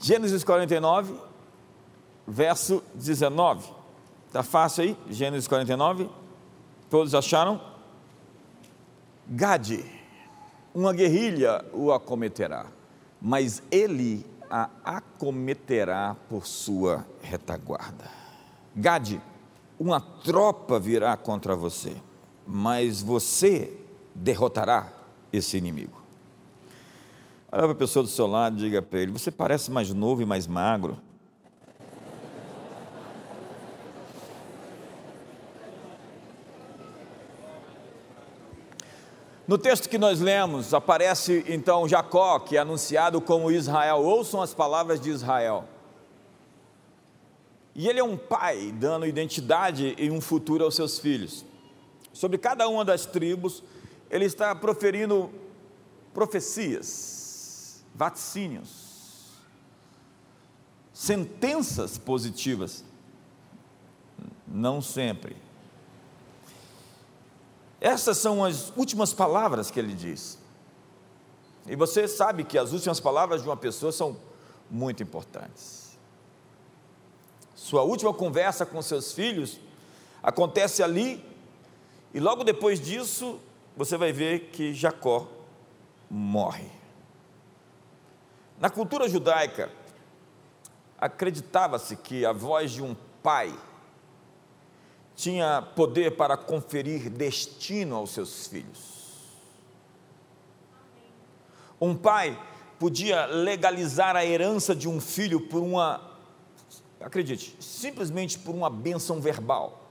Gênesis 49, verso 19. Está fácil aí? Gênesis 49. Todos acharam? Gade, uma guerrilha o acometerá, mas ele a acometerá por sua retaguarda. Gade, uma tropa virá contra você, mas você derrotará esse inimigo. Olha para a pessoa do seu lado e diga para ele: Você parece mais novo e mais magro. No texto que nós lemos, aparece então Jacó, que é anunciado como Israel. Ouçam as palavras de Israel. E ele é um pai dando identidade e um futuro aos seus filhos. Sobre cada uma das tribos, ele está proferindo profecias, vaticínios, sentenças positivas. Não sempre essas são as últimas palavras que ele diz. E você sabe que as últimas palavras de uma pessoa são muito importantes. Sua última conversa com seus filhos acontece ali, e logo depois disso, você vai ver que Jacó morre. Na cultura judaica, acreditava-se que a voz de um pai tinha poder para conferir destino aos seus filhos. Um pai podia legalizar a herança de um filho por uma, acredite, simplesmente por uma bênção verbal.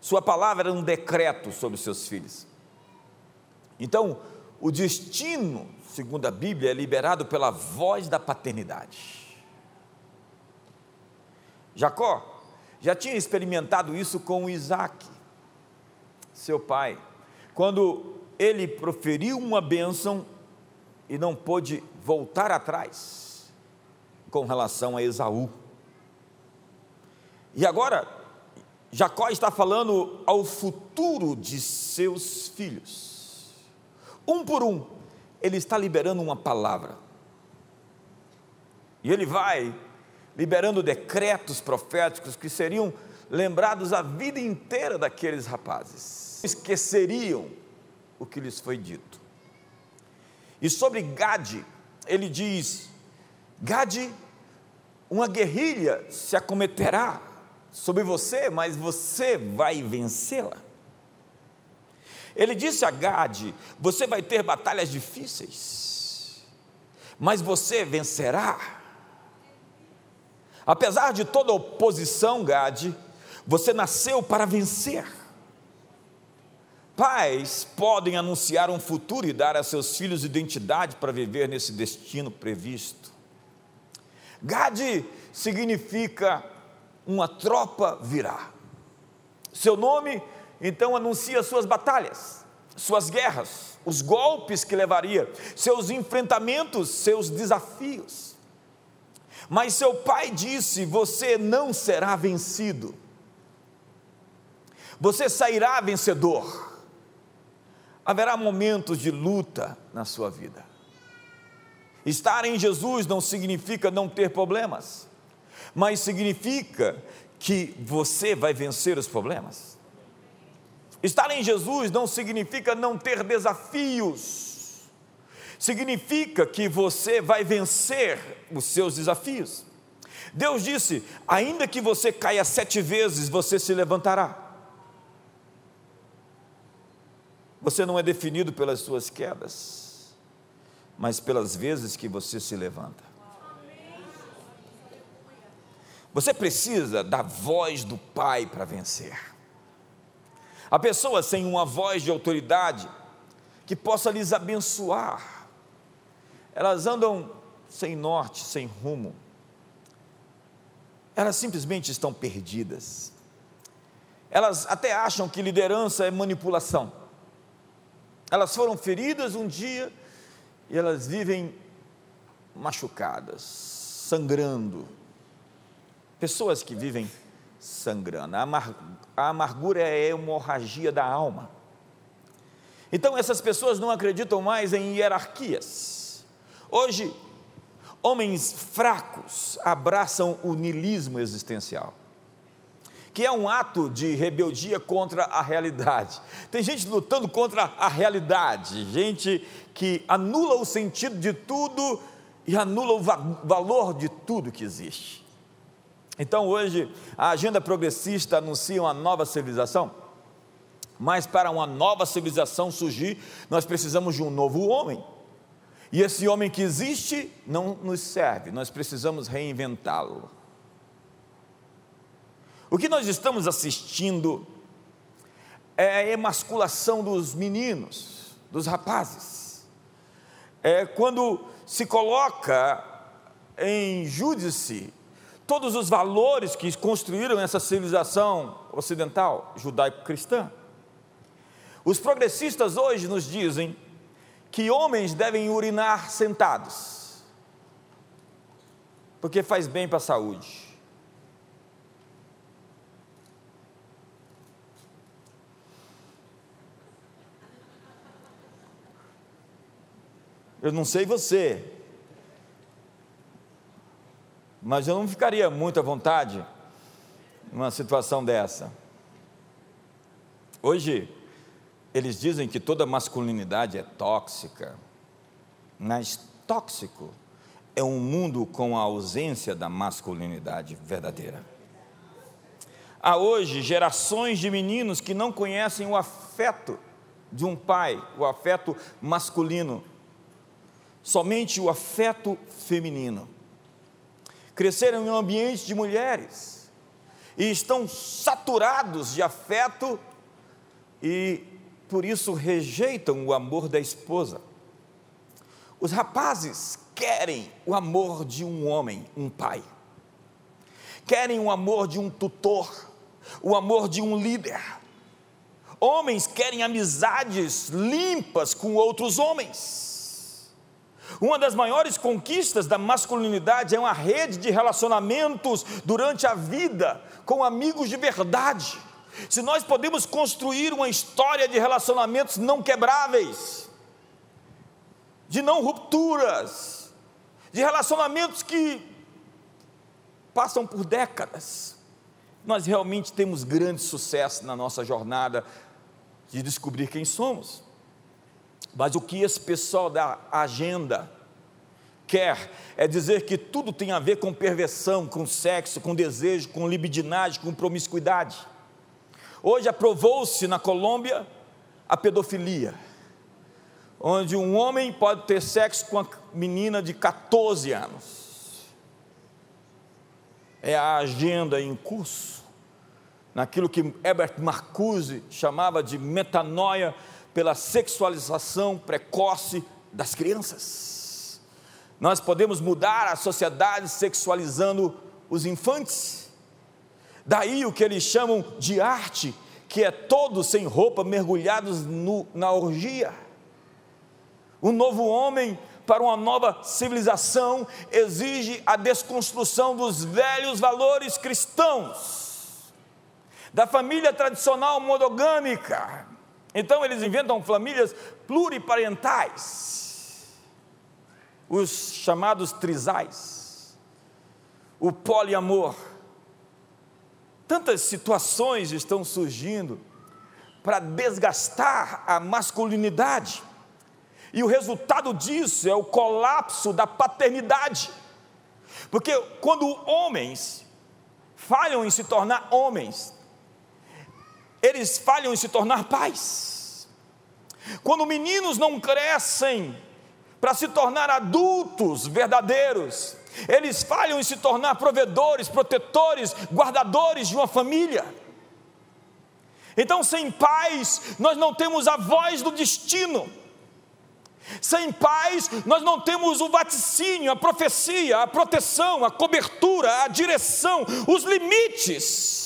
Sua palavra era um decreto sobre seus filhos. Então, o destino, segundo a Bíblia, é liberado pela voz da paternidade. Jacó já tinha experimentado isso com Isaac, seu pai, quando ele proferiu uma bênção e não pôde voltar atrás com relação a Esaú. E agora, Jacó está falando ao futuro de seus filhos. Um por um, ele está liberando uma palavra. E ele vai liberando decretos proféticos que seriam lembrados a vida inteira daqueles rapazes. Esqueceriam o que lhes foi dito. E sobre Gade, ele diz: Gade, uma guerrilha se acometerá sobre você, mas você vai vencê-la. Ele disse a Gade: Você vai ter batalhas difíceis, mas você vencerá. Apesar de toda oposição, Gade, você nasceu para vencer. Pais podem anunciar um futuro e dar a seus filhos identidade para viver nesse destino previsto. Gade significa uma tropa virá. Seu nome então anuncia suas batalhas, suas guerras, os golpes que levaria, seus enfrentamentos, seus desafios. Mas seu pai disse: Você não será vencido, você sairá vencedor. Haverá momentos de luta na sua vida. Estar em Jesus não significa não ter problemas, mas significa que você vai vencer os problemas. Estar em Jesus não significa não ter desafios, significa que você vai vencer os seus desafios. Deus disse: ainda que você caia sete vezes, você se levantará. Você não é definido pelas suas quedas, mas pelas vezes que você se levanta. Você precisa da voz do Pai para vencer. A pessoa sem uma voz de autoridade que possa lhes abençoar, elas andam sem norte, sem rumo. Elas simplesmente estão perdidas. Elas até acham que liderança é manipulação. Elas foram feridas um dia e elas vivem machucadas, sangrando. Pessoas que vivem sangrando. A, amar, a amargura é a hemorragia da alma. Então essas pessoas não acreditam mais em hierarquias Hoje, Homens fracos abraçam o nilismo existencial, que é um ato de rebeldia contra a realidade. Tem gente lutando contra a realidade, gente que anula o sentido de tudo e anula o valor de tudo que existe. Então hoje a agenda progressista anuncia uma nova civilização, mas para uma nova civilização surgir, nós precisamos de um novo homem. E esse homem que existe não nos serve, nós precisamos reinventá-lo. O que nós estamos assistindo é a emasculação dos meninos, dos rapazes. É quando se coloca em júdice todos os valores que construíram essa civilização ocidental, judaico-cristã. Os progressistas hoje nos dizem que homens devem urinar sentados, porque faz bem para a saúde. Eu não sei você, mas eu não ficaria muito à vontade numa situação dessa. Hoje, eles dizem que toda masculinidade é tóxica, mas tóxico é um mundo com a ausência da masculinidade verdadeira. Há hoje gerações de meninos que não conhecem o afeto de um pai, o afeto masculino, somente o afeto feminino cresceram em um ambiente de mulheres e estão saturados de afeto e por isso rejeitam o amor da esposa. Os rapazes querem o amor de um homem, um pai. Querem o amor de um tutor, o amor de um líder. Homens querem amizades limpas com outros homens uma das maiores conquistas da masculinidade é uma rede de relacionamentos durante a vida com amigos de verdade. Se nós podemos construir uma história de relacionamentos não quebráveis, de não rupturas, de relacionamentos que passam por décadas, nós realmente temos grande sucesso na nossa jornada de descobrir quem somos. Mas o que esse pessoal da agenda quer é dizer que tudo tem a ver com perversão, com sexo, com desejo, com libidinagem, com promiscuidade. Hoje aprovou-se na Colômbia a pedofilia, onde um homem pode ter sexo com uma menina de 14 anos. É a agenda em curso, naquilo que Herbert Marcuse chamava de metanoia pela sexualização precoce das crianças. Nós podemos mudar a sociedade sexualizando os infantes. Daí o que eles chamam de arte, que é todos sem roupa, mergulhados no, na orgia. Um novo homem para uma nova civilização exige a desconstrução dos velhos valores cristãos, da família tradicional monogâmica, então eles inventam famílias pluriparentais, os chamados trisais, o poliamor. Tantas situações estão surgindo para desgastar a masculinidade, e o resultado disso é o colapso da paternidade, porque quando homens falham em se tornar homens, eles falham em se tornar pais. Quando meninos não crescem para se tornar adultos verdadeiros, eles falham em se tornar provedores, protetores, guardadores de uma família. Então, sem pais, nós não temos a voz do destino. Sem pais, nós não temos o vaticínio, a profecia, a proteção, a cobertura, a direção, os limites.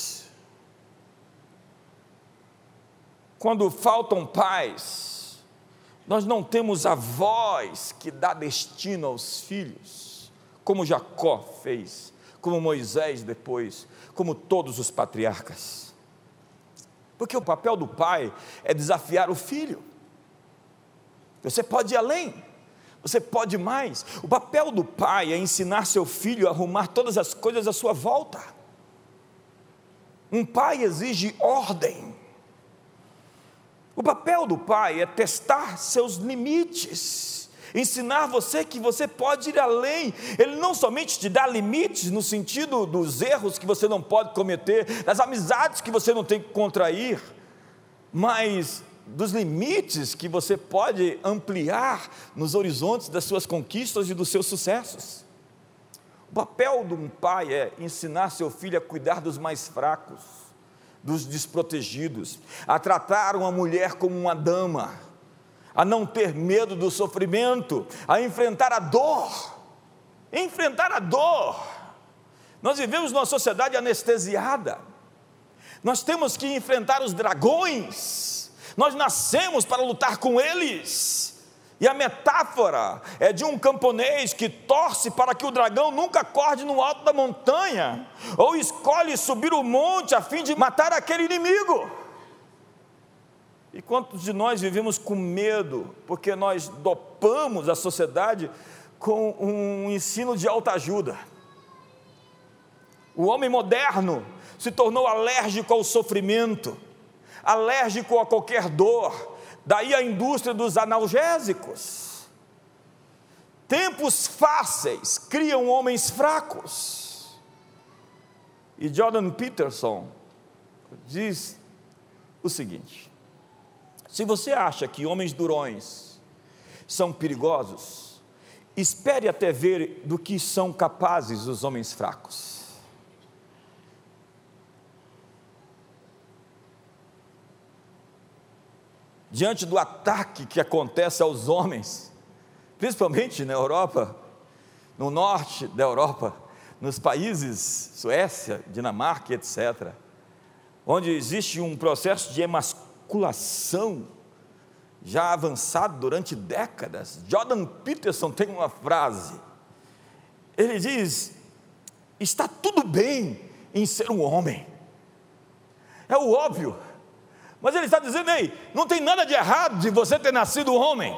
Quando faltam pais, nós não temos a voz que dá destino aos filhos, como Jacó fez, como Moisés depois, como todos os patriarcas. Porque o papel do pai é desafiar o filho. Você pode ir além, Você pode mais. O papel do pai é ensinar seu filho a arrumar todas as coisas à sua volta. Um pai exige ordem. O papel do pai é testar seus limites, ensinar você que você pode ir além. Ele não somente te dá limites no sentido dos erros que você não pode cometer, das amizades que você não tem que contrair, mas dos limites que você pode ampliar nos horizontes das suas conquistas e dos seus sucessos. O papel de um pai é ensinar seu filho a cuidar dos mais fracos, dos desprotegidos, a tratar uma mulher como uma dama, a não ter medo do sofrimento, a enfrentar a dor. Enfrentar a dor. Nós vivemos numa sociedade anestesiada. Nós temos que enfrentar os dragões. Nós nascemos para lutar com eles. E a metáfora é de um camponês que torce para que o dragão nunca acorde no alto da montanha, ou escolhe subir o monte a fim de matar aquele inimigo. E quantos de nós vivemos com medo, porque nós dopamos a sociedade com um ensino de alta ajuda? O homem moderno se tornou alérgico ao sofrimento, alérgico a qualquer dor, Daí a indústria dos analgésicos. Tempos fáceis criam homens fracos. E Jordan Peterson diz o seguinte: se você acha que homens durões são perigosos, espere até ver do que são capazes os homens fracos. Diante do ataque que acontece aos homens, principalmente na Europa, no norte da Europa, nos países Suécia, Dinamarca, etc., onde existe um processo de emasculação já avançado durante décadas. Jordan Peterson tem uma frase. Ele diz: está tudo bem em ser um homem. É o óbvio. Mas ele está dizendo, ei, não tem nada de errado de você ter nascido homem.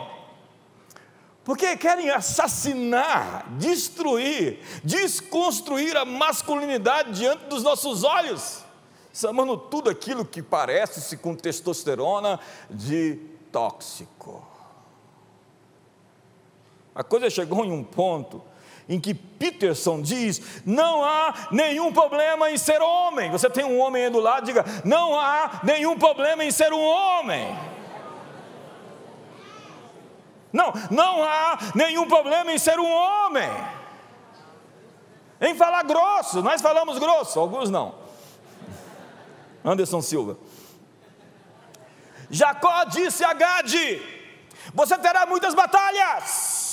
Porque querem assassinar, destruir, desconstruir a masculinidade diante dos nossos olhos, chamando tudo aquilo que parece-se com testosterona de tóxico. A coisa chegou em um ponto em que Peterson diz: não há nenhum problema em ser homem. Você tem um homem aí do lado, diga: não há nenhum problema em ser um homem. Não, não há nenhum problema em ser um homem. Em falar grosso, nós falamos grosso, alguns não. Anderson Silva. Jacó disse a Gade: Você terá muitas batalhas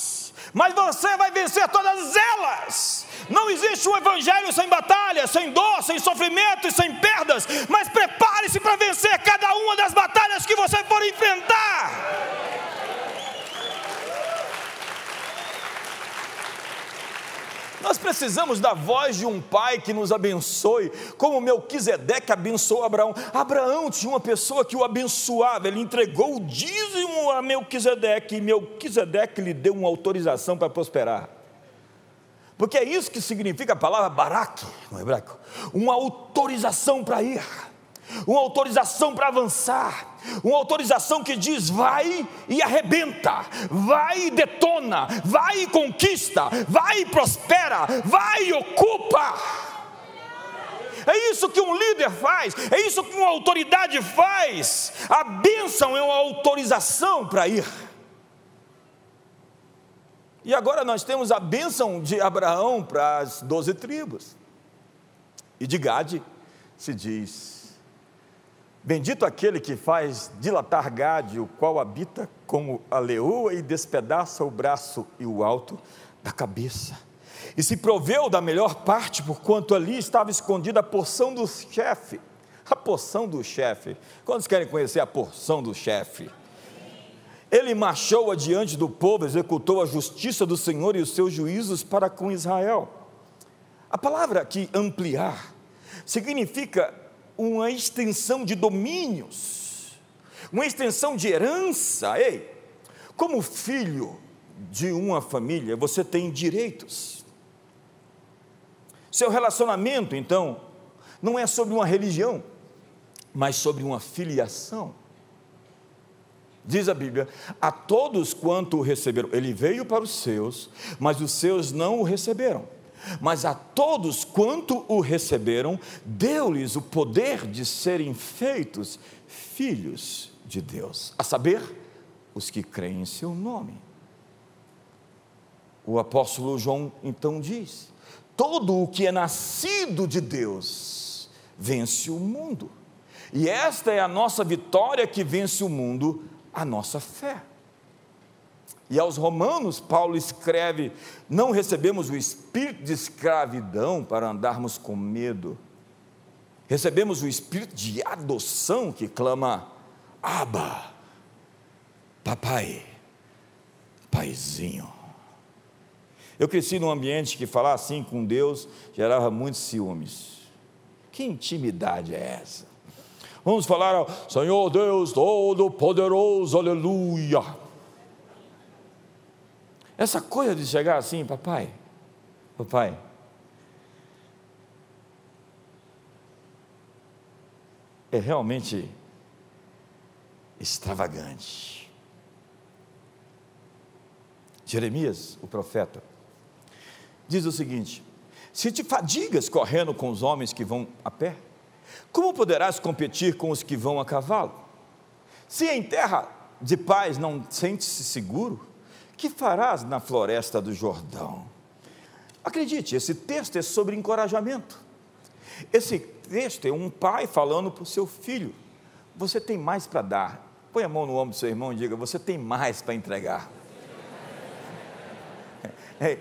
mas você vai vencer todas elas. Não existe um evangelho sem batalha, sem dor, sem sofrimento e sem perdas, mas prepare-se para vencer cada uma das batalhas que você for enfrentar. Nós precisamos da voz de um pai que nos abençoe, como Melquisedeque abençoou Abraão. Abraão tinha uma pessoa que o abençoava, ele entregou o dízimo a Melquisedeque, e Melquisedeque lhe deu uma autorização para prosperar. Porque é isso que significa a palavra barak no hebraico, uma autorização para ir uma autorização para avançar, uma autorização que diz vai e arrebenta, vai e detona, vai e conquista, vai e prospera, vai e ocupa. É isso que um líder faz, é isso que uma autoridade faz. A bênção é uma autorização para ir. E agora nós temos a bênção de Abraão para as doze tribos. E de Gade se diz: Bendito aquele que faz dilatar Gade, o qual habita como a leoa e despedaça o braço e o alto da cabeça. E se proveu da melhor parte, porquanto ali estava escondida a porção do chefe. A porção do chefe. Quantos querem conhecer a porção do chefe? Ele marchou adiante do povo, executou a justiça do Senhor e os seus juízos para com Israel. A palavra aqui ampliar significa uma extensão de domínios, uma extensão de herança. Ei, como filho de uma família, você tem direitos. Seu relacionamento, então, não é sobre uma religião, mas sobre uma filiação. Diz a Bíblia: a todos quanto o receberam, ele veio para os seus, mas os seus não o receberam. Mas a todos quanto o receberam, deu-lhes o poder de serem feitos filhos de Deus, a saber, os que creem em seu nome. O apóstolo João então diz: todo o que é nascido de Deus vence o mundo. E esta é a nossa vitória que vence o mundo, a nossa fé. E aos Romanos, Paulo escreve: Não recebemos o espírito de escravidão para andarmos com medo, recebemos o espírito de adoção que clama: Abba, papai, paizinho. Eu cresci num ambiente que falar assim com Deus gerava muitos ciúmes. Que intimidade é essa? Vamos falar ao Senhor Deus Todo-Poderoso, aleluia. Essa coisa de chegar assim, papai, papai, é realmente extravagante. Jeremias, o profeta, diz o seguinte: Se te fadigas correndo com os homens que vão a pé, como poderás competir com os que vão a cavalo? Se em terra de paz não sentes-se seguro, que farás na floresta do Jordão? Acredite, esse texto é sobre encorajamento. Esse texto é um pai falando para o seu filho: Você tem mais para dar. Põe a mão no ombro do seu irmão e diga: Você tem mais para entregar.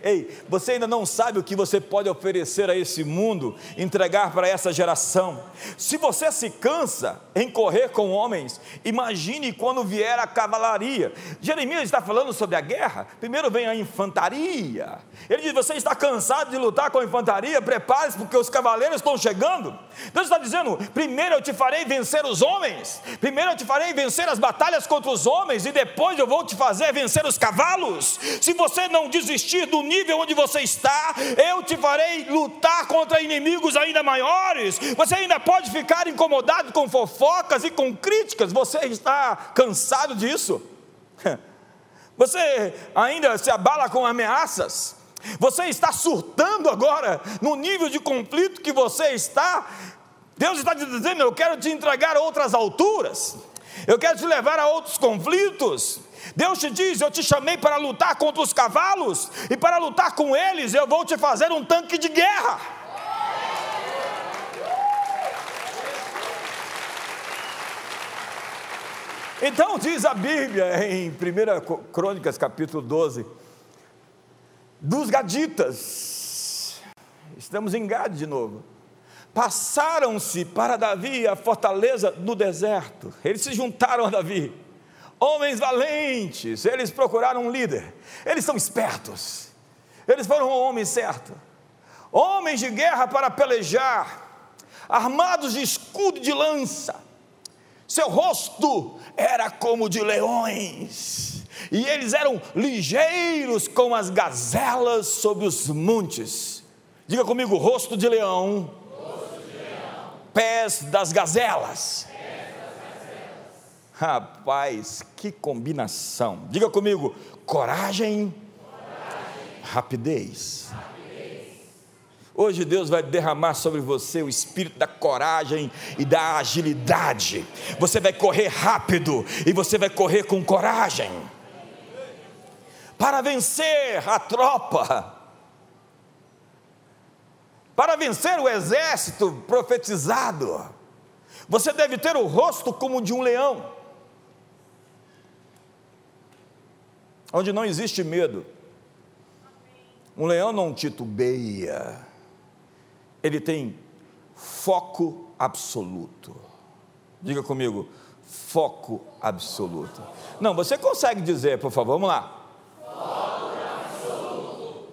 Ei, você ainda não sabe o que você pode oferecer a esse mundo, entregar para essa geração. Se você se cansa em correr com homens, imagine quando vier a cavalaria. Jeremias está falando sobre a guerra, primeiro vem a infantaria. Ele diz: Você está cansado de lutar com a infantaria? Prepare-se, porque os cavaleiros estão chegando. Deus está dizendo: Primeiro eu te farei vencer os homens, primeiro eu te farei vencer as batalhas contra os homens, e depois eu vou te fazer vencer os cavalos. Se você não desistir do nível onde você está, eu te farei lutar contra inimigos ainda maiores. Você ainda pode ficar incomodado com fofocas e com críticas, você está cansado disso. Você ainda se abala com ameaças. Você está surtando agora no nível de conflito que você está. Deus está te dizendo: Eu quero te entregar outras alturas, eu quero te levar a outros conflitos. Deus te diz: Eu te chamei para lutar contra os cavalos, e para lutar com eles, eu vou te fazer um tanque de guerra. Então diz a Bíblia em 1 Crônicas capítulo 12, dos gaditas, estamos em Gade de novo, passaram-se para Davi a fortaleza do deserto, eles se juntaram a Davi, homens valentes, eles procuraram um líder, eles são espertos, eles foram o homem certo, homens de guerra para pelejar, armados de escudo e de lança, seu rosto era como de leões, e eles eram ligeiros como as gazelas sobre os montes. Diga comigo, rosto de leão, pés das gazelas. Rapaz, que combinação. Diga comigo: coragem, coragem. Rapidez. Hoje Deus vai derramar sobre você o espírito da coragem e da agilidade. Você vai correr rápido e você vai correr com coragem. Para vencer a tropa, para vencer o exército profetizado, você deve ter o rosto como de um leão. onde não existe medo. Um leão não titubeia, ele tem foco absoluto. Diga comigo, foco absoluto. Não, você consegue dizer, por favor, vamos lá. Foco absoluto.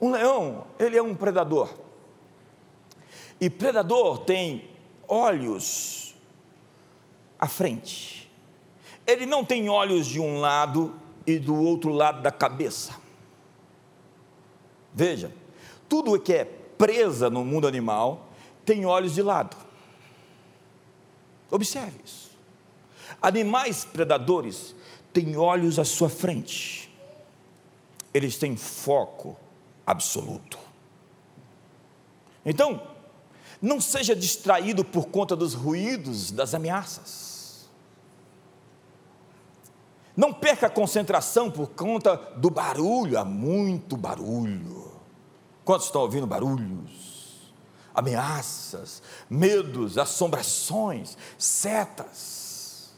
Um leão, ele é um predador. E predador tem olhos à frente ele não tem olhos de um lado e do outro lado da cabeça. Veja, tudo que é presa no mundo animal tem olhos de lado. Observe isso. Animais predadores têm olhos à sua frente. Eles têm foco absoluto. Então, não seja distraído por conta dos ruídos, das ameaças. Não perca a concentração por conta do barulho, há muito barulho. Quantos estão ouvindo barulhos? Ameaças, medos, assombrações, setas.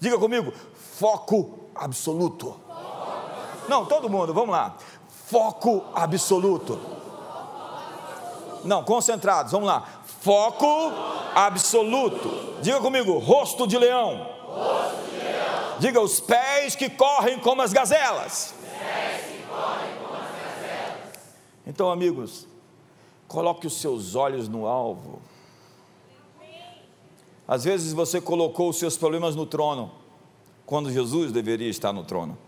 Diga comigo, foco absoluto. Não, todo mundo, vamos lá. Foco absoluto. Não, concentrados, vamos lá. Foco absoluto. Diga comigo, rosto de leão. Diga os pés que correm como as gazelas. Então, amigos, coloque os seus olhos no alvo. Às vezes você colocou os seus problemas no trono, quando Jesus deveria estar no trono.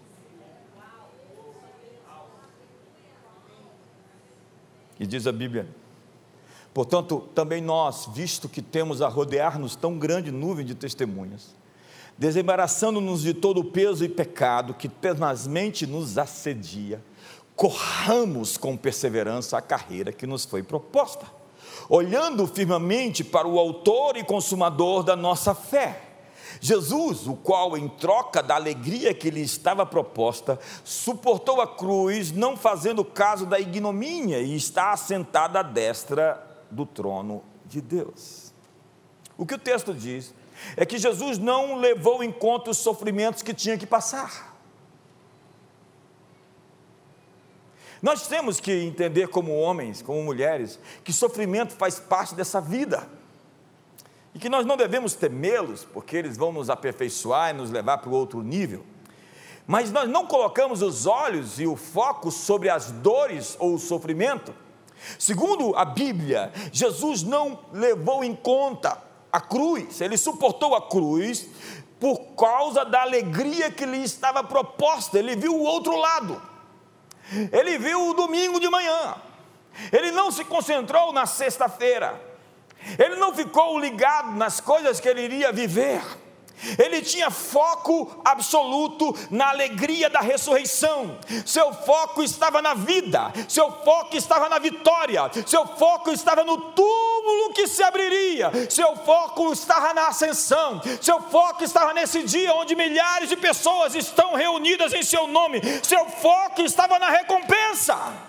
E diz a Bíblia: Portanto, também nós, visto que temos a rodear-nos tão grande nuvem de testemunhas, desembaraçando-nos de todo o peso e pecado que tenazmente nos assedia, corramos com perseverança a carreira que nos foi proposta, olhando firmemente para o Autor e Consumador da nossa fé. Jesus, o qual, em troca da alegria que lhe estava proposta, suportou a cruz, não fazendo caso da ignomínia, e está assentado à destra do trono de Deus. O que o texto diz é que Jesus não levou em conta os sofrimentos que tinha que passar. Nós temos que entender, como homens, como mulheres, que sofrimento faz parte dessa vida. E que nós não devemos temê-los, porque eles vão nos aperfeiçoar e nos levar para o outro nível. Mas nós não colocamos os olhos e o foco sobre as dores ou o sofrimento. Segundo a Bíblia, Jesus não levou em conta a cruz, ele suportou a cruz por causa da alegria que lhe estava proposta, ele viu o outro lado, ele viu o domingo de manhã, ele não se concentrou na sexta-feira, ele não ficou ligado nas coisas que ele iria viver, ele tinha foco absoluto na alegria da ressurreição. Seu foco estava na vida, seu foco estava na vitória, seu foco estava no túmulo que se abriria, seu foco estava na ascensão, seu foco estava nesse dia onde milhares de pessoas estão reunidas em seu nome, seu foco estava na recompensa.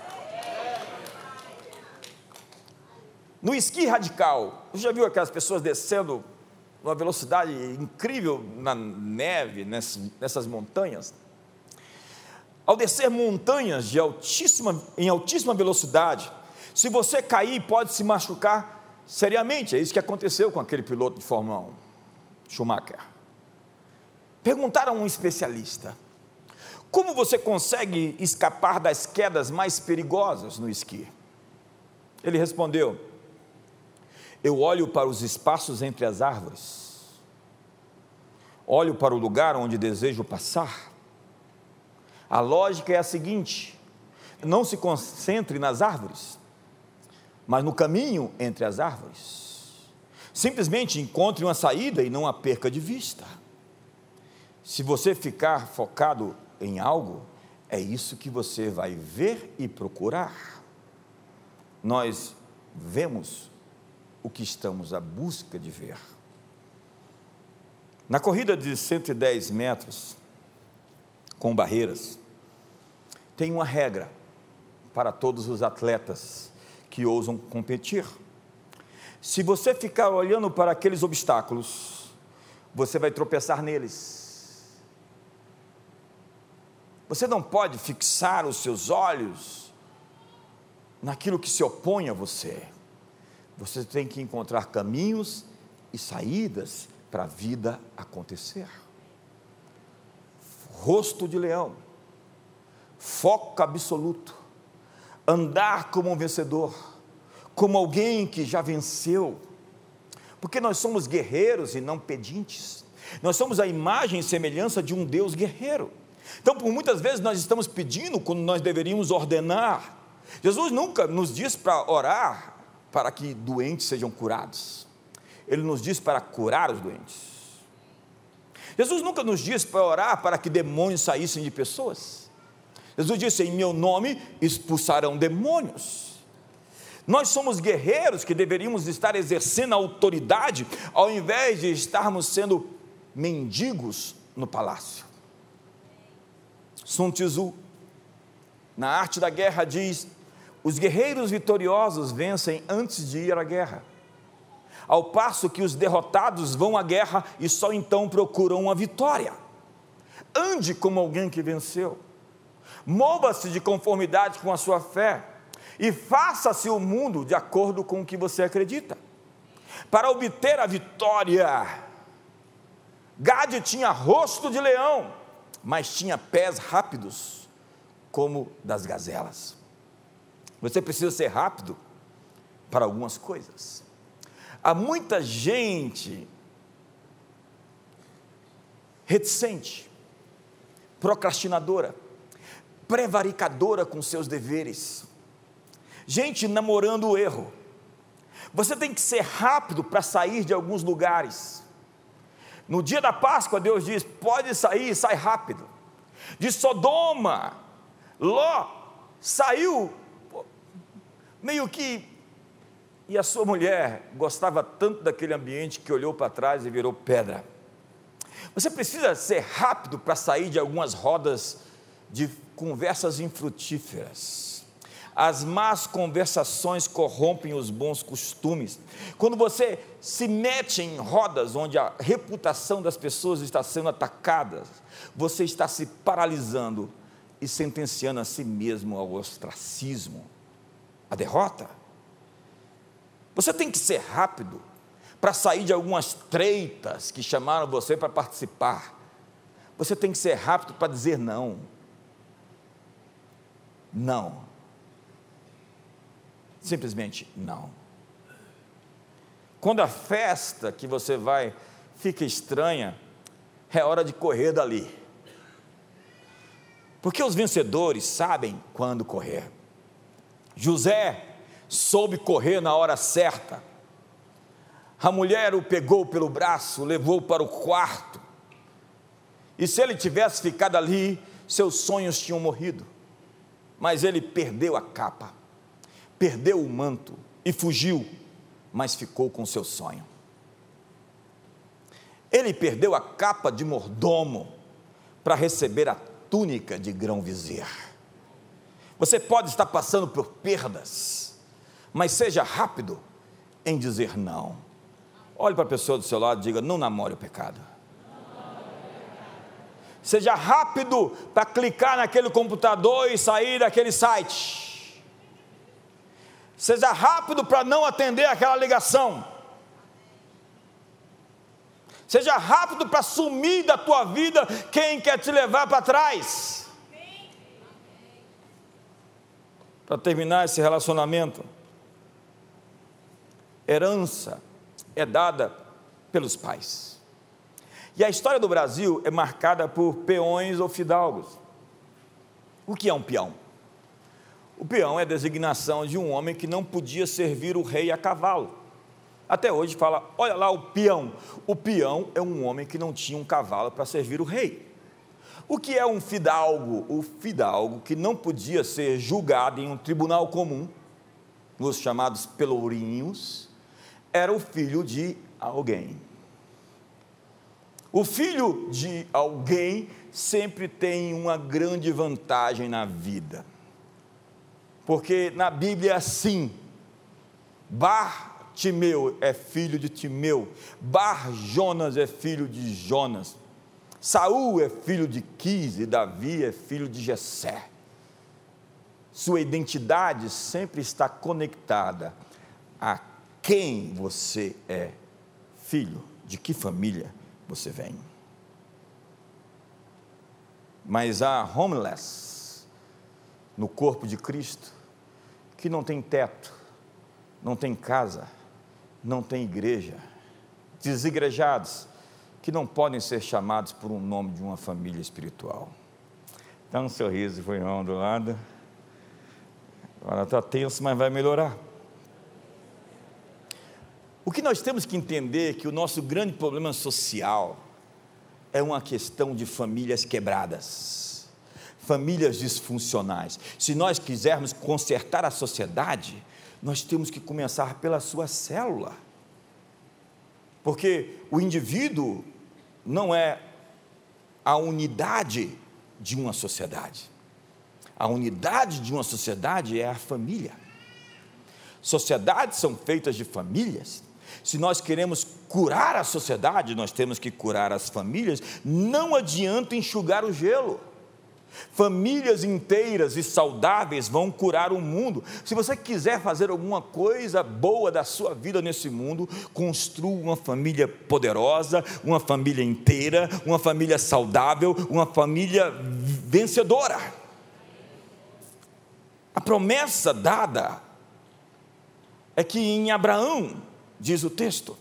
No esqui radical, você já viu aquelas pessoas descendo numa velocidade incrível na neve, nessas, nessas montanhas. Ao descer montanhas de altíssima, em altíssima velocidade, se você cair, pode se machucar seriamente. É isso que aconteceu com aquele piloto de Fórmula 1, Schumacher. Perguntaram a um especialista: como você consegue escapar das quedas mais perigosas no esqui? Ele respondeu: eu olho para os espaços entre as árvores, olho para o lugar onde desejo passar. A lógica é a seguinte: não se concentre nas árvores, mas no caminho entre as árvores. Simplesmente encontre uma saída e não a perca de vista. Se você ficar focado em algo, é isso que você vai ver e procurar. Nós vemos o que estamos à busca de ver. Na corrida de 110 metros, com barreiras, tem uma regra para todos os atletas que ousam competir. Se você ficar olhando para aqueles obstáculos, você vai tropeçar neles. Você não pode fixar os seus olhos naquilo que se opõe a você. Você tem que encontrar caminhos e saídas para a vida acontecer. Rosto de leão, foco absoluto, andar como um vencedor, como alguém que já venceu, porque nós somos guerreiros e não pedintes, nós somos a imagem e semelhança de um Deus guerreiro. Então, por muitas vezes nós estamos pedindo quando nós deveríamos ordenar. Jesus nunca nos diz para orar para que doentes sejam curados. Ele nos diz para curar os doentes. Jesus nunca nos diz para orar para que demônios saíssem de pessoas. Jesus disse: Em meu nome expulsarão demônios. Nós somos guerreiros que deveríamos estar exercendo a autoridade, ao invés de estarmos sendo mendigos no palácio. Sun Tzu, na arte da guerra, diz: os guerreiros vitoriosos vencem antes de ir à guerra, ao passo que os derrotados vão à guerra e só então procuram a vitória. Ande como alguém que venceu, mova-se de conformidade com a sua fé e faça-se o mundo de acordo com o que você acredita. Para obter a vitória, Gade tinha rosto de leão, mas tinha pés rápidos, como das gazelas. Você precisa ser rápido para algumas coisas. Há muita gente reticente, procrastinadora, prevaricadora com seus deveres, gente namorando o erro. Você tem que ser rápido para sair de alguns lugares. No dia da Páscoa, Deus diz: pode sair, sai rápido. De Sodoma, Ló saiu meio que. E a sua mulher gostava tanto daquele ambiente que olhou para trás e virou pedra. Você precisa ser rápido para sair de algumas rodas de conversas infrutíferas. As más conversações corrompem os bons costumes. Quando você se mete em rodas onde a reputação das pessoas está sendo atacada, você está se paralisando e sentenciando a si mesmo ao ostracismo a derrota. Você tem que ser rápido para sair de algumas treitas que chamaram você para participar. Você tem que ser rápido para dizer não. Não. Simplesmente não. Quando a festa que você vai fica estranha, é hora de correr dali. Porque os vencedores sabem quando correr. José soube correr na hora certa. A mulher o pegou pelo braço, levou para o quarto. E se ele tivesse ficado ali, seus sonhos tinham morrido. Mas ele perdeu a capa, perdeu o manto e fugiu, mas ficou com seu sonho. Ele perdeu a capa de mordomo para receber a túnica de grão-vizir. Você pode estar passando por perdas, mas seja rápido em dizer não. Olhe para a pessoa do seu lado e diga: não namore o pecado. Seja rápido para clicar naquele computador e sair daquele site. Seja rápido para não atender aquela ligação. Seja rápido para sumir da tua vida quem quer te levar para trás. Para terminar esse relacionamento. Herança é dada pelos pais. E a história do Brasil é marcada por peões ou fidalgos. O que é um peão? O peão é a designação de um homem que não podia servir o rei a cavalo. Até hoje fala, olha lá o peão. O peão é um homem que não tinha um cavalo para servir o rei. O que é um fidalgo? O fidalgo que não podia ser julgado em um tribunal comum, nos chamados pelourinhos, era o filho de alguém. O filho de alguém sempre tem uma grande vantagem na vida. Porque na Bíblia é assim, Bar Timeu é filho de Timeu, Bar Jonas é filho de Jonas, Saul é filho de Quis e Davi é filho de Jessé. Sua identidade sempre está conectada a quem você é filho, de que família você vem. Mas há homeless no corpo de Cristo que não tem teto, não tem casa, não tem igreja, desigrejados que não podem ser chamados por um nome de uma família espiritual. Dá um sorriso, foi irmão do lado. Agora está tenso, mas vai melhorar. O que nós temos que entender é que o nosso grande problema social é uma questão de famílias quebradas, famílias disfuncionais. Se nós quisermos consertar a sociedade, nós temos que começar pela sua célula. Porque o indivíduo não é a unidade de uma sociedade. A unidade de uma sociedade é a família. Sociedades são feitas de famílias. Se nós queremos curar a sociedade, nós temos que curar as famílias. Não adianta enxugar o gelo. Famílias inteiras e saudáveis vão curar o mundo. Se você quiser fazer alguma coisa boa da sua vida nesse mundo, construa uma família poderosa, uma família inteira, uma família saudável, uma família vencedora. A promessa dada é que em Abraão, diz o texto,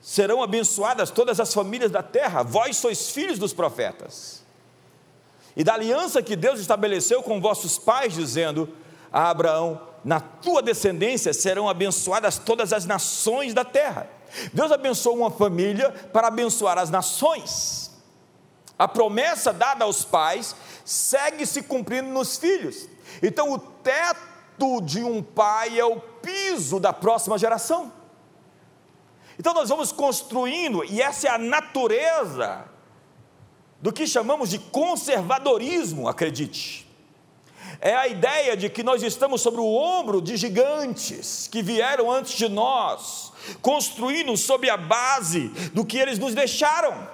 serão abençoadas todas as famílias da terra, vós sois filhos dos profetas e da aliança que Deus estabeleceu com vossos pais, dizendo a Abraão: Na tua descendência serão abençoadas todas as nações da terra. Deus abençoou uma família para abençoar as nações. A promessa dada aos pais segue se cumprindo nos filhos. Então, o teto de um pai é o piso da próxima geração. Então, nós vamos construindo, e essa é a natureza do que chamamos de conservadorismo, acredite. É a ideia de que nós estamos sobre o ombro de gigantes que vieram antes de nós, construindo sob a base do que eles nos deixaram.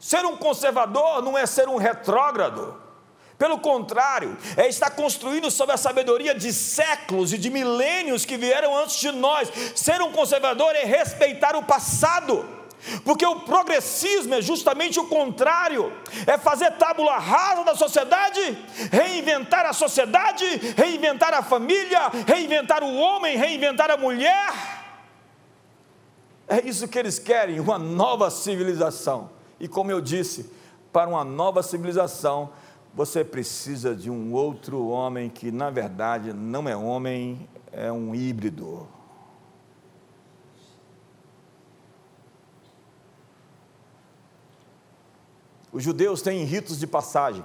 Ser um conservador não é ser um retrógrado, pelo contrário, é estar construindo sob a sabedoria de séculos e de milênios que vieram antes de nós. Ser um conservador é respeitar o passado porque o progressismo é justamente o contrário, é fazer tábula rasa da sociedade, reinventar a sociedade, reinventar a família, reinventar o homem, reinventar a mulher. É isso que eles querem, uma nova civilização. E como eu disse, para uma nova civilização, você precisa de um outro homem que, na verdade, não é homem, é um híbrido. Os judeus têm ritos de passagem.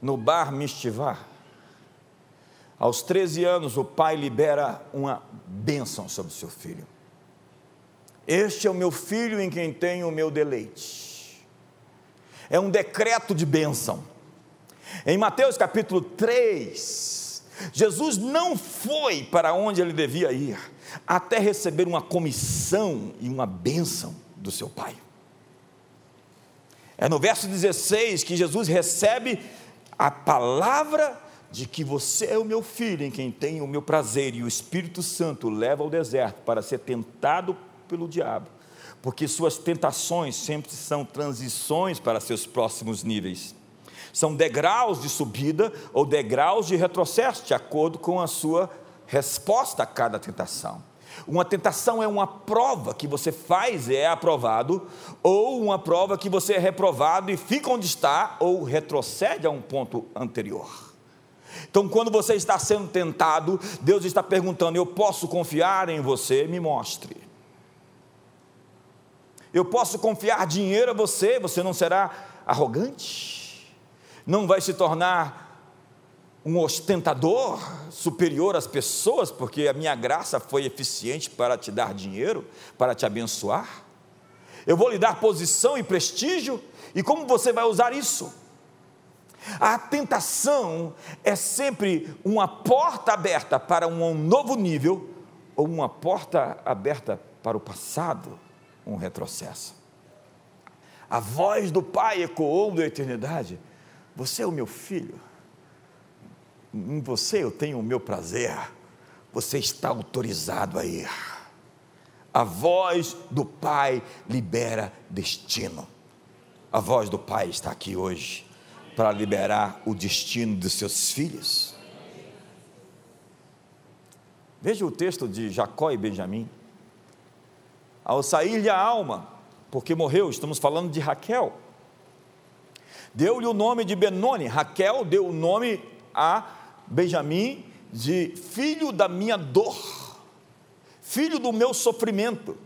No Bar Mishtivah, aos 13 anos, o pai libera uma bênção sobre seu filho. Este é o meu filho em quem tenho o meu deleite. É um decreto de bênção. Em Mateus capítulo 3, Jesus não foi para onde ele devia ir, até receber uma comissão e uma bênção do seu pai. É no verso 16 que Jesus recebe a palavra de que você é o meu filho, em quem tenho o meu prazer, e o Espírito Santo leva ao deserto para ser tentado pelo diabo, porque suas tentações sempre são transições para seus próximos níveis. São degraus de subida ou degraus de retrocesso, de acordo com a sua resposta a cada tentação. Uma tentação é uma prova que você faz e é aprovado, ou uma prova que você é reprovado e fica onde está, ou retrocede a um ponto anterior. Então, quando você está sendo tentado, Deus está perguntando: Eu posso confiar em você? Me mostre. Eu posso confiar dinheiro a você? Você não será arrogante? Não vai se tornar um ostentador superior às pessoas, porque a minha graça foi eficiente para te dar dinheiro, para te abençoar? Eu vou lhe dar posição e prestígio, e como você vai usar isso? A tentação é sempre uma porta aberta para um novo nível, ou uma porta aberta para o passado, um retrocesso. A voz do Pai ecoou da eternidade: Você é o meu filho em você eu tenho o meu prazer, você está autorizado a ir. A voz do Pai libera destino. A voz do Pai está aqui hoje para liberar o destino dos seus filhos. Veja o texto de Jacó e Benjamim. Ao sair-lhe a alma, porque morreu, estamos falando de Raquel. Deu-lhe o nome de Benoni. Raquel deu o nome a Benjamim de filho da minha dor, filho do meu sofrimento.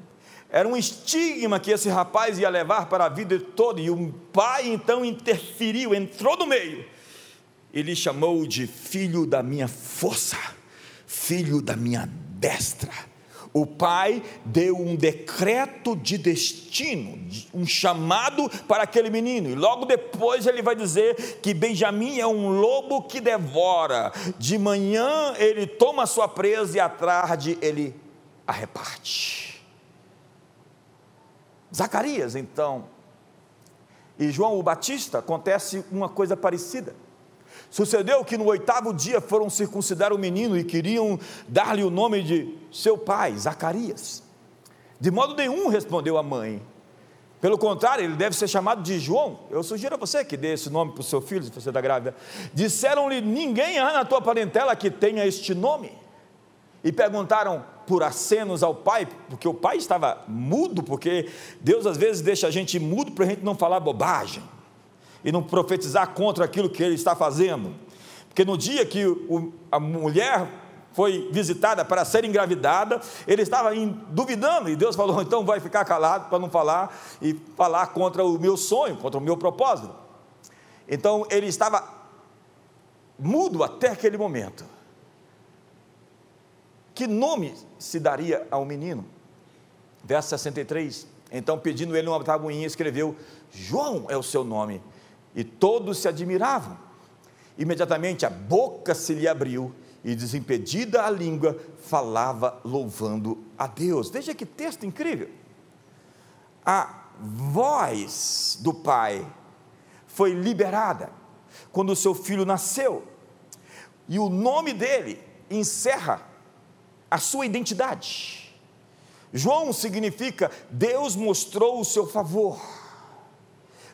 Era um estigma que esse rapaz ia levar para a vida toda, e o pai então interferiu, entrou no meio, e lhe chamou de filho da minha força, filho da minha destra o pai deu um decreto de destino, um chamado para aquele menino, e logo depois ele vai dizer que Benjamim é um lobo que devora, de manhã ele toma a sua presa e à tarde ele a reparte. Zacarias, então, e João o Batista, acontece uma coisa parecida. Sucedeu que no oitavo dia foram circuncidar o menino e queriam dar-lhe o nome de seu pai, Zacarias. De modo nenhum respondeu a mãe. Pelo contrário, ele deve ser chamado de João. Eu sugiro a você que dê esse nome para o seu filho, se você está grávida. Disseram-lhe: Ninguém há na tua parentela que tenha este nome. E perguntaram por acenos ao pai, porque o pai estava mudo, porque Deus às vezes deixa a gente mudo para a gente não falar bobagem e não profetizar contra aquilo que ele está fazendo. Porque no dia que o, a mulher foi visitada para ser engravidada, ele estava em, duvidando, e Deus falou: então vai ficar calado para não falar e falar contra o meu sonho, contra o meu propósito. Então ele estava mudo até aquele momento. Que nome se daria ao menino? Verso 63. Então, pedindo ele uma tabuinha, escreveu: João é o seu nome e todos se admiravam. Imediatamente a boca se lhe abriu e, desimpedida a língua, falava louvando a Deus. Veja que texto incrível. A voz do pai foi liberada quando o seu filho nasceu, e o nome dele encerra a sua identidade. João significa Deus mostrou o seu favor.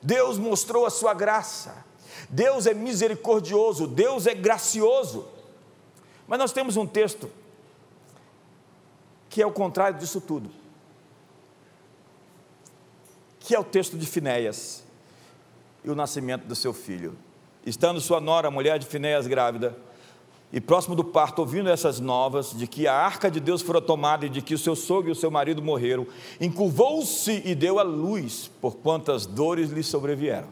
Deus mostrou a sua graça, Deus é misericordioso, Deus é gracioso. Mas nós temos um texto que é o contrário disso tudo, que é o texto de Finéias e o nascimento do seu filho. Estando sua nora, a mulher de Finéias, grávida, e próximo do parto, ouvindo essas novas de que a arca de Deus fora tomada e de que o seu sogro e o seu marido morreram, encurvou-se e deu à luz, por quantas dores lhe sobrevieram.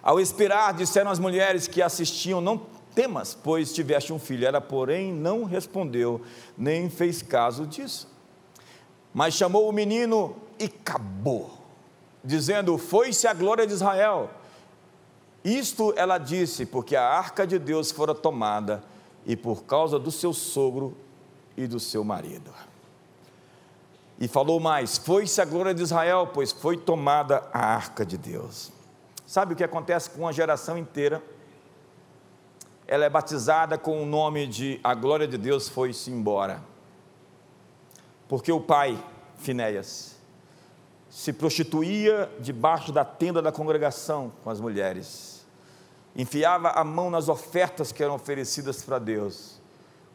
Ao esperar, disseram as mulheres que assistiam: Não temas, pois tiveste um filho. Ela, porém, não respondeu, nem fez caso disso. Mas chamou o menino e acabou, dizendo: Foi-se a glória de Israel. Isto ela disse, porque a arca de Deus fora tomada e por causa do seu sogro e do seu marido. E falou mais: Foi-se a glória de Israel, pois foi tomada a arca de Deus. Sabe o que acontece com uma geração inteira? Ela é batizada com o nome de A glória de Deus foi-se embora. Porque o pai, Finéias, se prostituía debaixo da tenda da congregação com as mulheres enfiava a mão nas ofertas que eram oferecidas para Deus.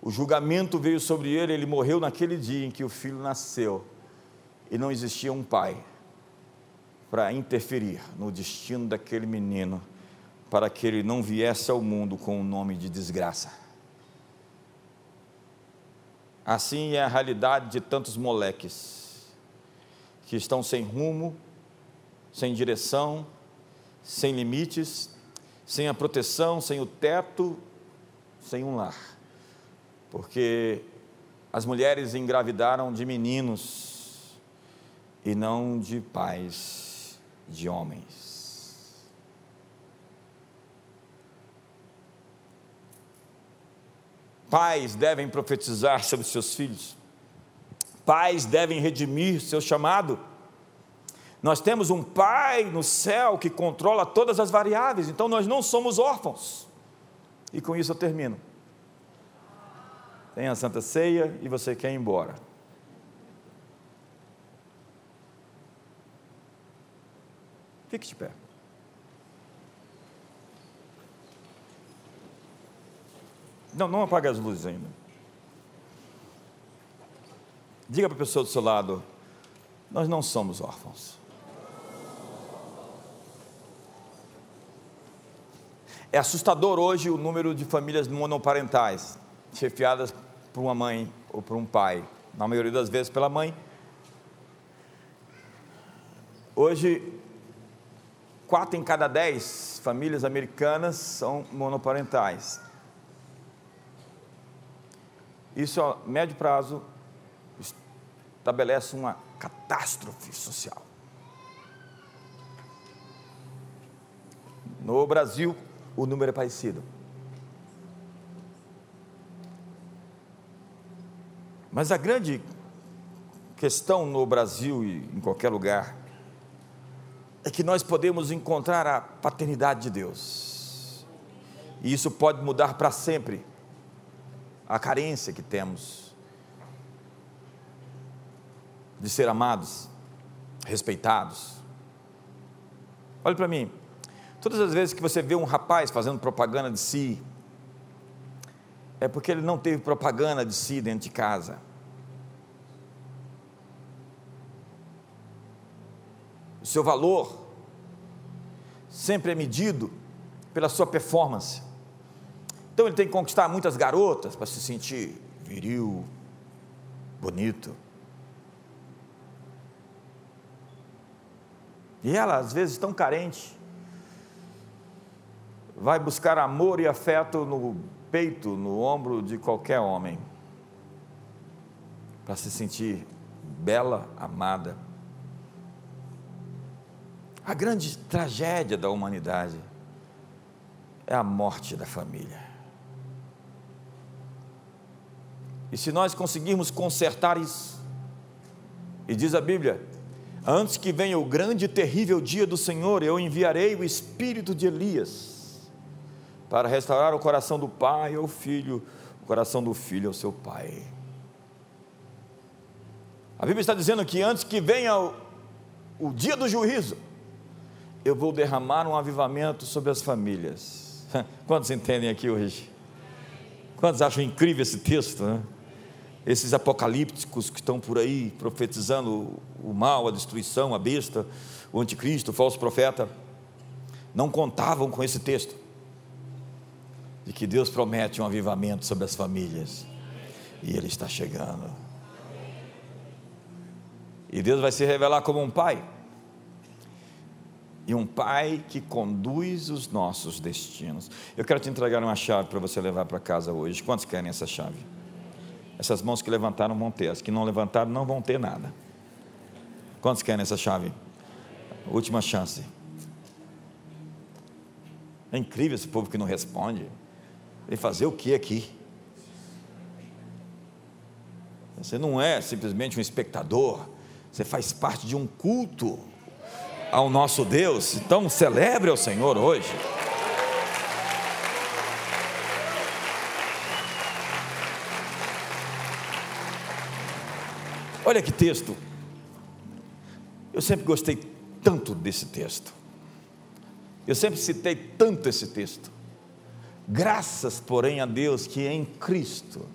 O julgamento veio sobre ele, ele morreu naquele dia em que o filho nasceu. E não existia um pai para interferir no destino daquele menino, para que ele não viesse ao mundo com o nome de desgraça. Assim é a realidade de tantos moleques que estão sem rumo, sem direção, sem limites, sem a proteção, sem o teto, sem um lar. Porque as mulheres engravidaram de meninos e não de pais, de homens. Pais devem profetizar sobre seus filhos, pais devem redimir seu chamado nós temos um Pai no céu que controla todas as variáveis, então nós não somos órfãos. E com isso eu termino. Tem a Santa Ceia e você quer ir embora. Fique de pé. Não, não apague as luzes ainda. Diga para a pessoa do seu lado: nós não somos órfãos. É assustador hoje o número de famílias monoparentais, chefiadas por uma mãe ou por um pai, na maioria das vezes pela mãe. Hoje, quatro em cada dez famílias americanas são monoparentais. Isso a médio prazo estabelece uma catástrofe social. No Brasil, o número é parecido. Mas a grande questão no Brasil e em qualquer lugar é que nós podemos encontrar a paternidade de Deus. E isso pode mudar para sempre a carência que temos de ser amados, respeitados. Olhe para mim, todas as vezes que você vê um rapaz fazendo propaganda de si, é porque ele não teve propaganda de si dentro de casa. O seu valor sempre é medido pela sua performance. Então ele tem que conquistar muitas garotas para se sentir viril, bonito. E ela, às vezes, tão carente, vai buscar amor e afeto no peito, no ombro de qualquer homem, para se sentir bela, amada. A grande tragédia da humanidade é a morte da família. E se nós conseguirmos consertar isso, e diz a Bíblia, antes que venha o grande e terrível dia do Senhor, eu enviarei o espírito de Elias para restaurar o coração do pai ao filho, o coração do filho ao seu pai. A Bíblia está dizendo que antes que venha o, o dia do juízo, eu vou derramar um avivamento sobre as famílias. Quantos entendem aqui hoje? Quantos acham incrível esse texto? Né? Esses apocalípticos que estão por aí profetizando o mal, a destruição, a besta, o anticristo, o falso profeta, não contavam com esse texto de que Deus promete um avivamento sobre as famílias e Ele está chegando. E Deus vai se revelar como um pai e um pai que conduz os nossos destinos. Eu quero te entregar uma chave para você levar para casa hoje. Quantos querem essa chave? Essas mãos que levantaram vão ter, as que não levantaram não vão ter nada. Quantos querem essa chave? Última chance. É incrível esse povo que não responde. Vem fazer o que aqui? Você não é simplesmente um espectador, você faz parte de um culto ao nosso Deus. Então, celebre ao Senhor hoje. Olha que texto. Eu sempre gostei tanto desse texto. Eu sempre citei tanto esse texto. Graças, porém, a Deus que em Cristo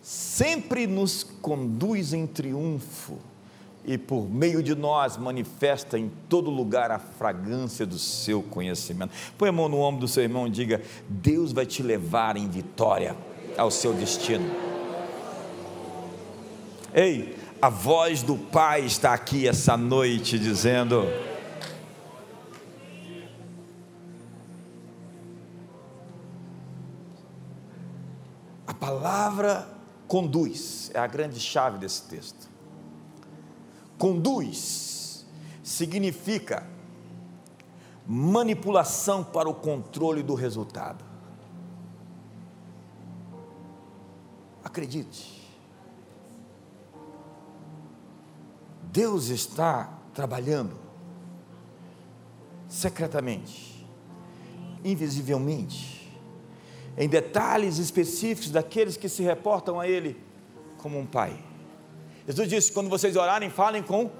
sempre nos conduz em triunfo e por meio de nós manifesta em todo lugar a fragrância do seu conhecimento. Põe a mão no ombro do seu irmão e diga: Deus vai te levar em vitória ao seu destino. Ei, a voz do Pai está aqui essa noite dizendo: palavra conduz, é a grande chave desse texto conduz significa manipulação para o controle do resultado. Acredite. Deus está trabalhando secretamente, invisivelmente, em detalhes específicos daqueles que se reportam a Ele como um pai. Jesus disse: quando vocês orarem, falem com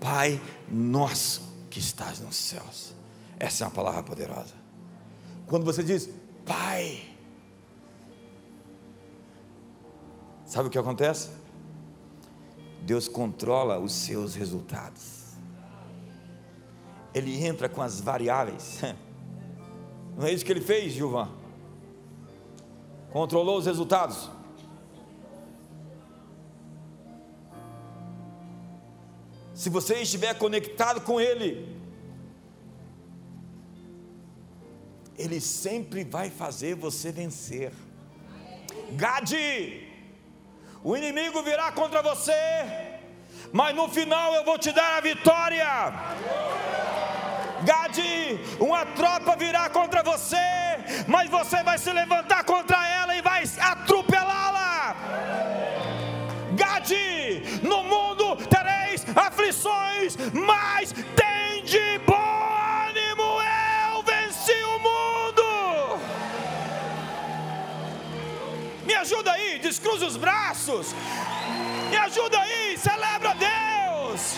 Pai nosso que estás nos céus. Essa é uma palavra poderosa. Quando você diz Pai, sabe o que acontece? Deus controla os seus resultados. Ele entra com as variáveis. Não é isso que ele fez, Gilvan? Controlou os resultados. Se você estiver conectado com Ele, Ele sempre vai fazer você vencer. Gade, o inimigo virá contra você, mas no final eu vou te dar a vitória. Gade, uma tropa virá contra você, mas você vai se levantar contra ela e vai atropelá-la. Gade, no mundo tereis aflições, mas tem de bom ânimo, eu venci o mundo. Me ajuda aí, descruza os braços. Me ajuda aí, celebra Deus.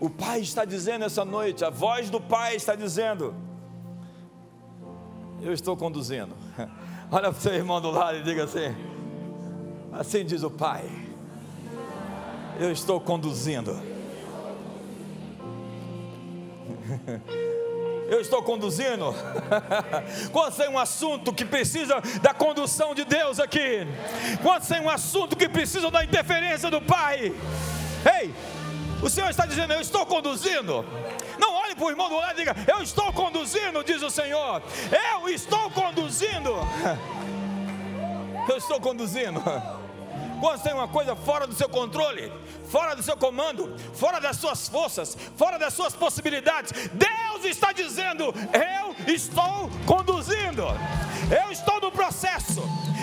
O Pai está dizendo essa noite, a voz do Pai está dizendo: Eu estou conduzindo. Olha para o seu irmão do lado e diga assim: Assim diz o Pai, eu estou conduzindo. Eu estou conduzindo. Quando tem um assunto que precisa da condução de Deus aqui, quando tem um assunto que precisa da interferência do Pai, ei, o Senhor está dizendo: Eu estou conduzindo. Não olhe para o irmão do lado e diga: Eu estou conduzindo, diz o Senhor. Eu estou conduzindo. Eu estou conduzindo. Quando tem uma coisa fora do seu controle, fora do seu comando, fora das suas forças, fora das suas possibilidades, Deus está dizendo: Eu estou conduzindo, eu estou no processo,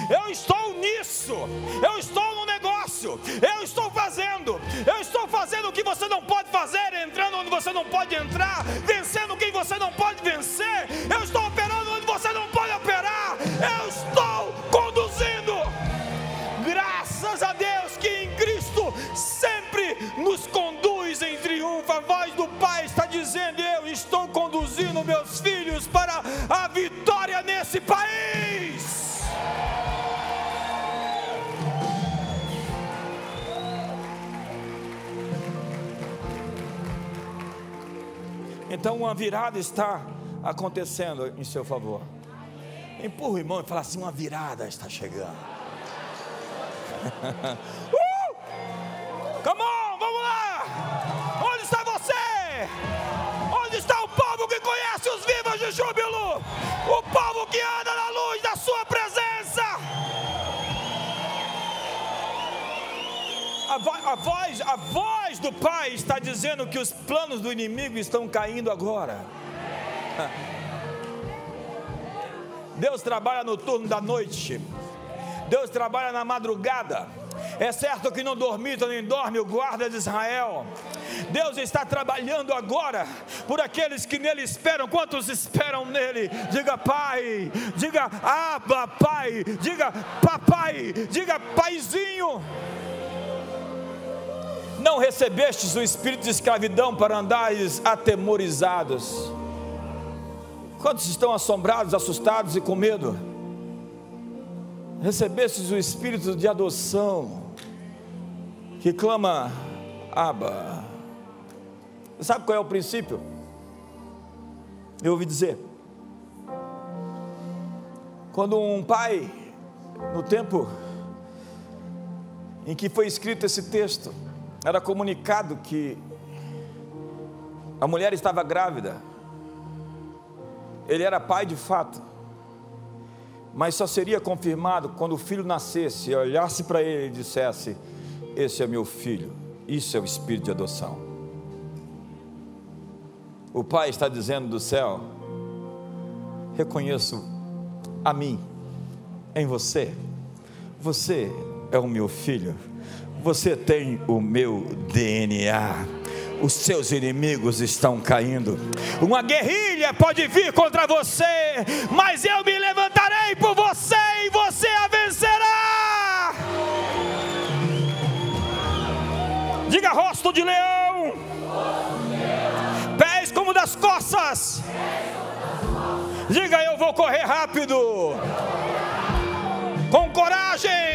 eu estou nisso, eu estou no negócio, eu estou fazendo, eu estou fazendo o que você não pode fazer, entrando onde você não pode entrar, vencendo quem você não pode vencer, eu estou operando onde você não pode operar, eu Então uma virada está acontecendo em seu favor. Empurra o irmão e fala assim: uma virada está chegando. uh! A, a, voz, a voz do Pai está dizendo que os planos do inimigo estão caindo agora. Deus trabalha no turno da noite. Deus trabalha na madrugada. É certo que não dormita nem dorme o guarda de Israel. Deus está trabalhando agora por aqueles que nele esperam. Quantos esperam nele? Diga Pai, diga Abba Pai, diga Papai, diga Paizinho. Não recebestes o espírito de escravidão para andares atemorizados. Quantos estão assombrados, assustados e com medo? recebestes o espírito de adoção, que clama, Abba. Sabe qual é o princípio? Eu ouvi dizer, quando um pai, no tempo em que foi escrito esse texto, era comunicado que a mulher estava grávida, ele era pai de fato, mas só seria confirmado quando o filho nascesse, olhasse para ele e dissesse: Esse é meu filho, isso é o espírito de adoção. O Pai está dizendo do céu: Reconheço a mim, em você, você é o meu filho, você tem o meu DNA os seus inimigos estão caindo. Uma guerrilha pode vir contra você, mas eu me levantarei por você e você a vencerá. Diga rosto de leão, pés como das costas. Diga eu vou correr rápido, com coragem.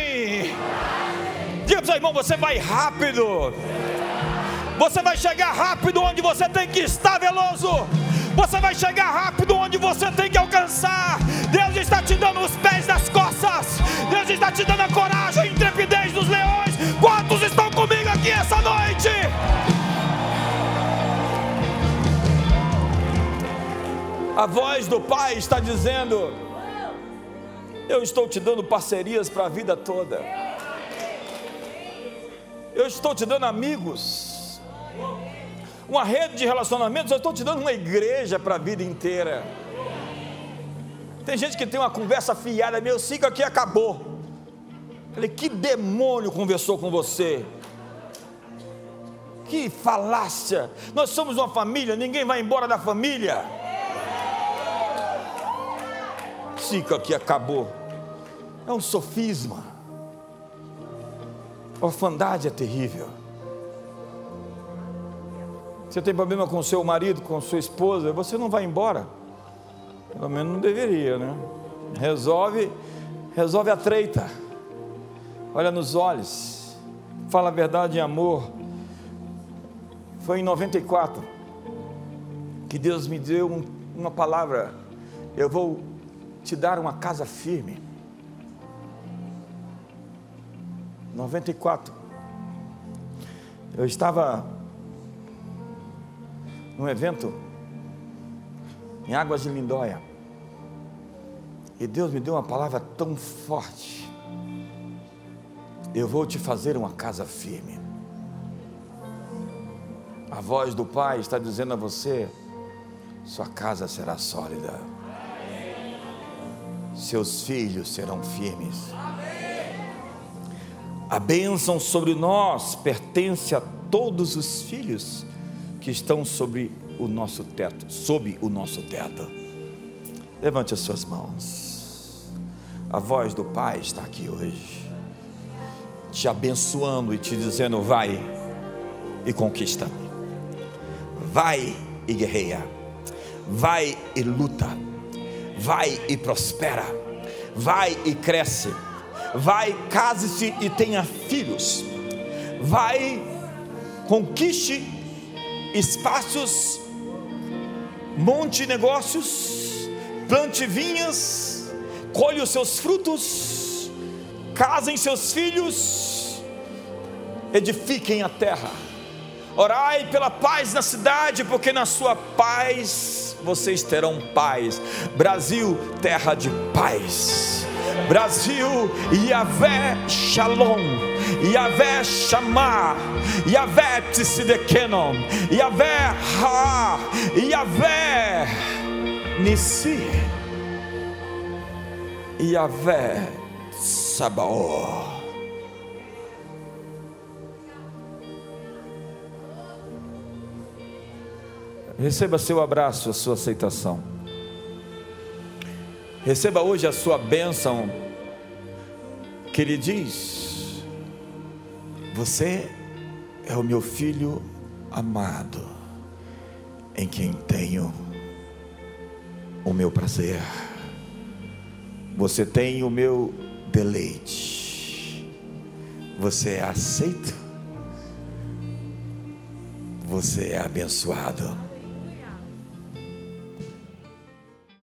Irmão, você vai rápido. Você vai chegar rápido onde você tem que estar veloso. Você vai chegar rápido onde você tem que alcançar. Deus está te dando os pés das costas. Deus está te dando a coragem, a intrepidez dos leões. Quantos estão comigo aqui essa noite? A voz do Pai está dizendo: Eu estou te dando parcerias para a vida toda. Eu estou te dando amigos uma rede de relacionamentos, eu estou te dando uma igreja para a vida inteira. Tem gente que tem uma conversa fiada, meu ciclo aqui acabou. Falei, que demônio conversou com você? Que falácia! Nós somos uma família, ninguém vai embora da família. Ciclo aqui acabou. É um sofisma. Orfandade é terrível. Você tem problema com seu marido, com sua esposa, você não vai embora. Pelo menos não deveria, né? Resolve, resolve a treita. Olha nos olhos. Fala a verdade em amor. Foi em 94 que Deus me deu um, uma palavra. Eu vou te dar uma casa firme. 94. Eu estava num evento em Águas de Lindóia. E Deus me deu uma palavra tão forte. Eu vou te fazer uma casa firme. A voz do Pai está dizendo a você: sua casa será sólida. Seus filhos serão firmes. A bênção sobre nós pertence a todos os filhos que estão sobre o nosso teto, sob o nosso teto. Levante as suas mãos. A voz do Pai está aqui hoje, te abençoando e te dizendo: vai e conquista, vai e guerreia, vai e luta, vai e prospera, vai e cresce, vai, case-se e tenha filhos, vai, conquiste espaços, monte negócios, plante vinhas, colhe os seus frutos, casem seus filhos, edifiquem a terra. Orai pela paz na cidade, porque na sua paz vocês terão paz. Brasil, terra de paz. Brasil, Yahvé Shalom, Yahvé Shamar, Yahvé Tsidekenon, Yahvé Ha, Yahvé Nissi, Yahvé Sabaoth. Receba seu abraço, a sua aceitação. Receba hoje a sua bênção, que ele diz: Você é o meu filho amado, em quem tenho o meu prazer. Você tem o meu deleite. Você é aceito. Você é abençoado.